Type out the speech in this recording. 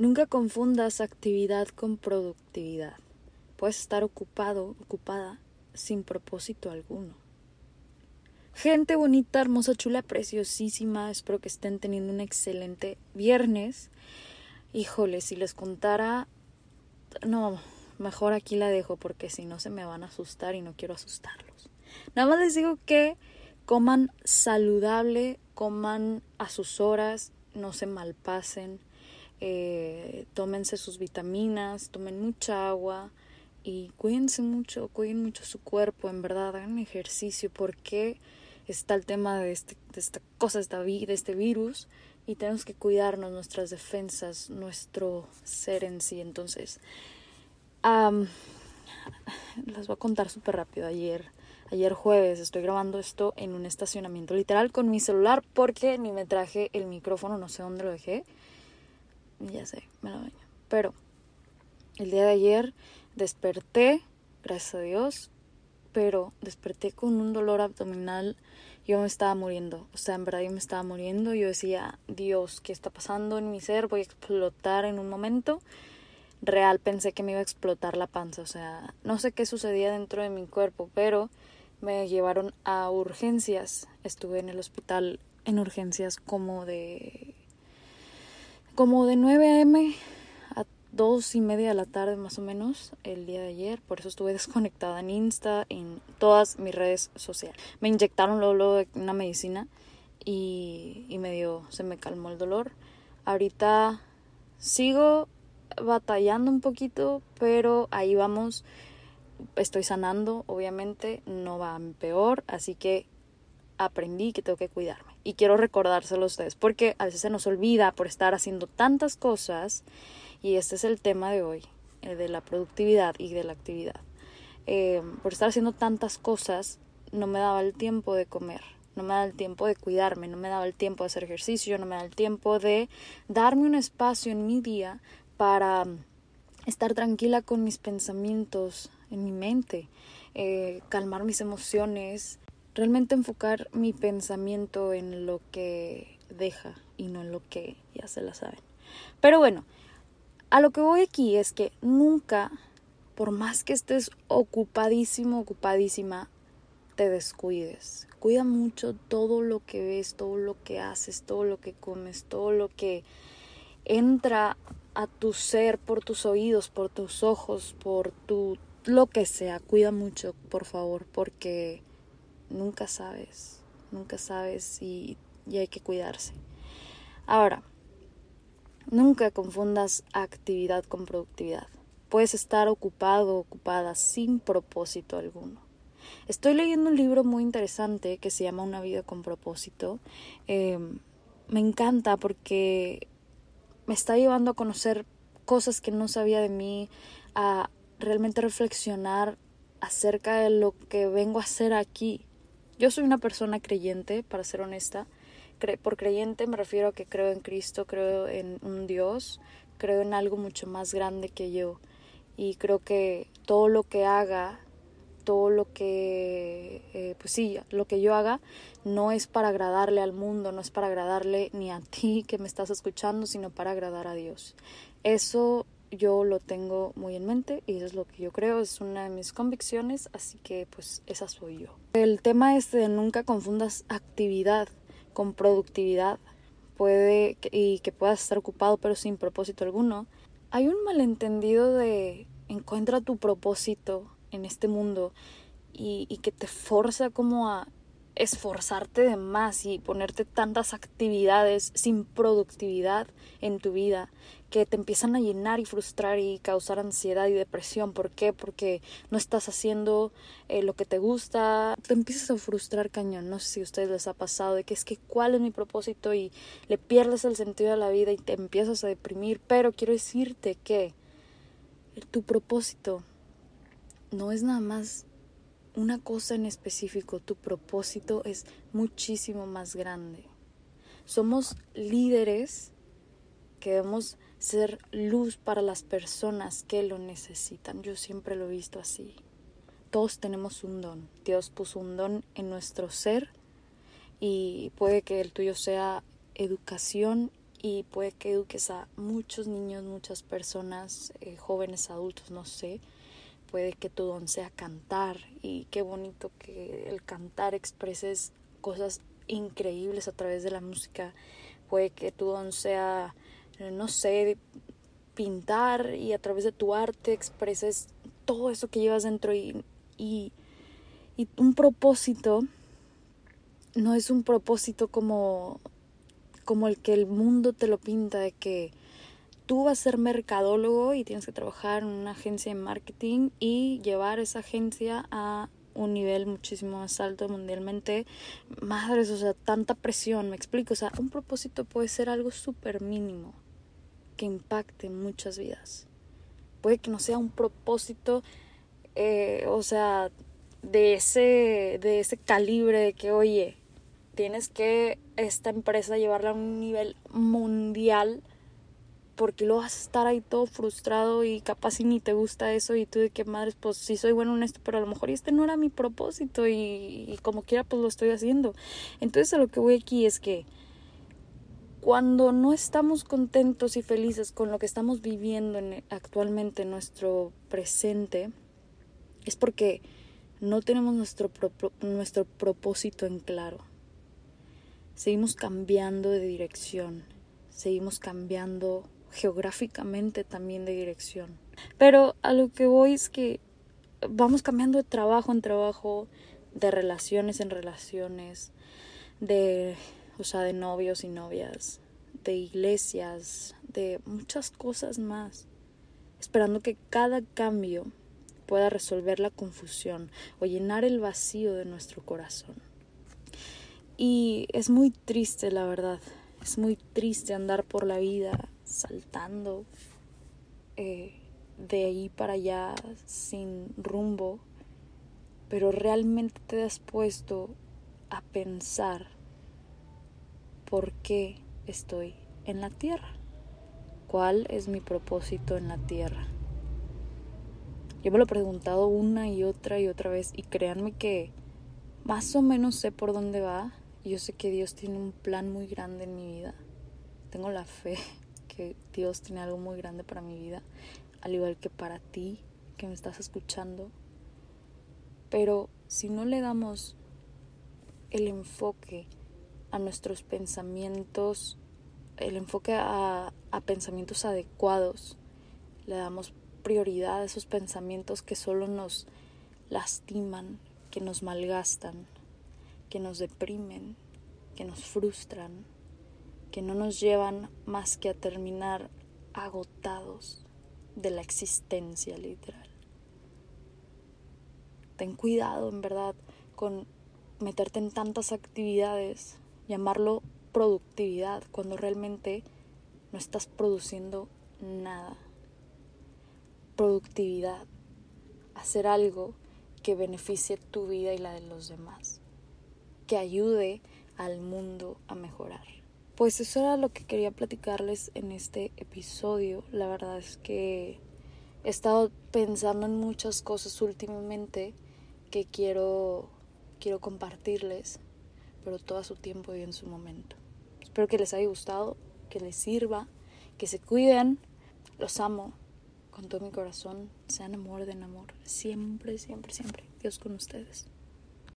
Nunca confundas actividad con productividad. Puedes estar ocupado, ocupada, sin propósito alguno. Gente bonita, hermosa, chula, preciosísima. Espero que estén teniendo un excelente viernes. Híjole, si les contara... No, mejor aquí la dejo porque si no se me van a asustar y no quiero asustarlos. Nada más les digo que coman saludable, coman a sus horas, no se malpasen, eh, tómense sus vitaminas, tomen mucha agua y cuídense mucho, cuiden mucho su cuerpo, en verdad, hagan ejercicio porque está el tema de, este, de esta cosa, de este virus y tenemos que cuidarnos nuestras defensas, nuestro ser en sí. Entonces, um, las voy a contar súper rápido. Ayer, ayer jueves estoy grabando esto en un estacionamiento literal con mi celular porque ni me traje el micrófono, no sé dónde lo dejé. Ya sé, me lo baño. Pero el día de ayer desperté, gracias a Dios, pero desperté con un dolor abdominal. Yo me estaba muriendo, o sea, en verdad yo me estaba muriendo. Yo decía, Dios, ¿qué está pasando en mi ser? Voy a explotar en un momento. Real pensé que me iba a explotar la panza, o sea, no sé qué sucedía dentro de mi cuerpo, pero me llevaron a urgencias. Estuve en el hospital en urgencias como de como de 9 a.m dos y media de la tarde más o menos el día de ayer. Por eso estuve desconectada en Insta, en todas mis redes sociales. Me inyectaron luego, una medicina y, y medio se me calmó el dolor. Ahorita sigo batallando un poquito, pero ahí vamos. Estoy sanando, obviamente, no va peor, así que aprendí que tengo que cuidarme. Y quiero recordárselo a ustedes, porque a veces se nos olvida por estar haciendo tantas cosas y este es el tema de hoy, el de la productividad y de la actividad. Eh, por estar haciendo tantas cosas, no me daba el tiempo de comer, no me daba el tiempo de cuidarme, no me daba el tiempo de hacer ejercicio, no me daba el tiempo de darme un espacio en mi día para estar tranquila con mis pensamientos, en mi mente, eh, calmar mis emociones, realmente enfocar mi pensamiento en lo que deja y no en lo que ya se la saben. Pero bueno, a lo que voy aquí es que nunca, por más que estés ocupadísimo, ocupadísima, te descuides. Cuida mucho todo lo que ves, todo lo que haces, todo lo que comes, todo lo que entra a tu ser por tus oídos, por tus ojos, por tu lo que sea. Cuida mucho, por favor, porque nunca sabes, nunca sabes y, y hay que cuidarse. Ahora, Nunca confundas actividad con productividad. Puedes estar ocupado o ocupada sin propósito alguno. Estoy leyendo un libro muy interesante que se llama Una vida con propósito. Em, me encanta porque me está llevando a conocer cosas que no sabía de mí, a realmente reflexionar acerca de lo que vengo a hacer aquí. Yo soy una persona creyente, para ser honesta, por creyente me refiero a que creo en Cristo, creo en un Dios, creo en algo mucho más grande que yo. Y creo que todo lo que haga, todo lo que, eh, pues sí, lo que yo haga, no es para agradarle al mundo, no es para agradarle ni a ti que me estás escuchando, sino para agradar a Dios. Eso yo lo tengo muy en mente y eso es lo que yo creo, es una de mis convicciones, así que pues esa soy yo. El tema es de nunca confundas actividad con productividad puede y que puedas estar ocupado pero sin propósito alguno, hay un malentendido de encuentra tu propósito en este mundo y, y que te forza como a esforzarte de más y ponerte tantas actividades sin productividad en tu vida que te empiezan a llenar y frustrar y causar ansiedad y depresión. ¿Por qué? Porque no estás haciendo eh, lo que te gusta. Te empiezas a frustrar cañón. No sé si a ustedes les ha pasado de que es que cuál es mi propósito y le pierdes el sentido de la vida y te empiezas a deprimir. Pero quiero decirte que tu propósito no es nada más una cosa en específico, tu propósito es muchísimo más grande. Somos líderes que debemos ser luz para las personas que lo necesitan. Yo siempre lo he visto así. Todos tenemos un don. Dios puso un don en nuestro ser y puede que el tuyo sea educación y puede que eduques a muchos niños, muchas personas, eh, jóvenes, adultos, no sé. Puede que tu don sea cantar y qué bonito que el cantar expreses cosas increíbles a través de la música. Puede que tu don sea, no sé, pintar y a través de tu arte expreses todo eso que llevas dentro y, y, y un propósito no es un propósito como como el que el mundo te lo pinta de que tú vas a ser mercadólogo y tienes que trabajar en una agencia de marketing y llevar esa agencia a un nivel muchísimo más alto mundialmente. Madres, o sea, tanta presión, me explico. O sea, un propósito puede ser algo súper mínimo que impacte muchas vidas. Puede que no sea un propósito, eh, o sea, de ese, de ese calibre de que, oye, tienes que esta empresa llevarla a un nivel mundial porque lo vas a estar ahí todo frustrado y capaz si ni te gusta eso y tú de qué madres, pues sí soy bueno en esto, pero a lo mejor este no era mi propósito y, y como quiera pues lo estoy haciendo. Entonces a lo que voy aquí es que cuando no estamos contentos y felices con lo que estamos viviendo en, actualmente en nuestro presente, es porque no tenemos nuestro, nuestro propósito en claro. Seguimos cambiando de dirección, seguimos cambiando geográficamente también de dirección. Pero a lo que voy es que vamos cambiando de trabajo en trabajo, de relaciones en relaciones, de, o sea, de novios y novias, de iglesias, de muchas cosas más, esperando que cada cambio pueda resolver la confusión o llenar el vacío de nuestro corazón. Y es muy triste, la verdad. Es muy triste andar por la vida saltando eh, de ahí para allá sin rumbo. Pero realmente te has puesto a pensar por qué estoy en la tierra. ¿Cuál es mi propósito en la tierra? Yo me lo he preguntado una y otra y otra vez y créanme que más o menos sé por dónde va, yo sé que Dios tiene un plan muy grande en mi vida. Tengo la fe que Dios tiene algo muy grande para mi vida, al igual que para ti que me estás escuchando. Pero si no le damos el enfoque a nuestros pensamientos, el enfoque a, a pensamientos adecuados, le damos prioridad a esos pensamientos que solo nos lastiman, que nos malgastan, que nos deprimen, que nos frustran, que no nos llevan más que a terminar agotados de la existencia literal. Ten cuidado, en verdad, con meterte en tantas actividades, llamarlo productividad, cuando realmente no estás produciendo nada. Productividad, hacer algo que beneficie tu vida y la de los demás que ayude al mundo a mejorar. Pues eso era lo que quería platicarles en este episodio. La verdad es que he estado pensando en muchas cosas últimamente que quiero quiero compartirles, pero todo su tiempo y en su momento. Espero que les haya gustado, que les sirva, que se cuiden. Los amo con todo mi corazón. Sean amor de amor. Siempre, siempre, siempre. Dios con ustedes.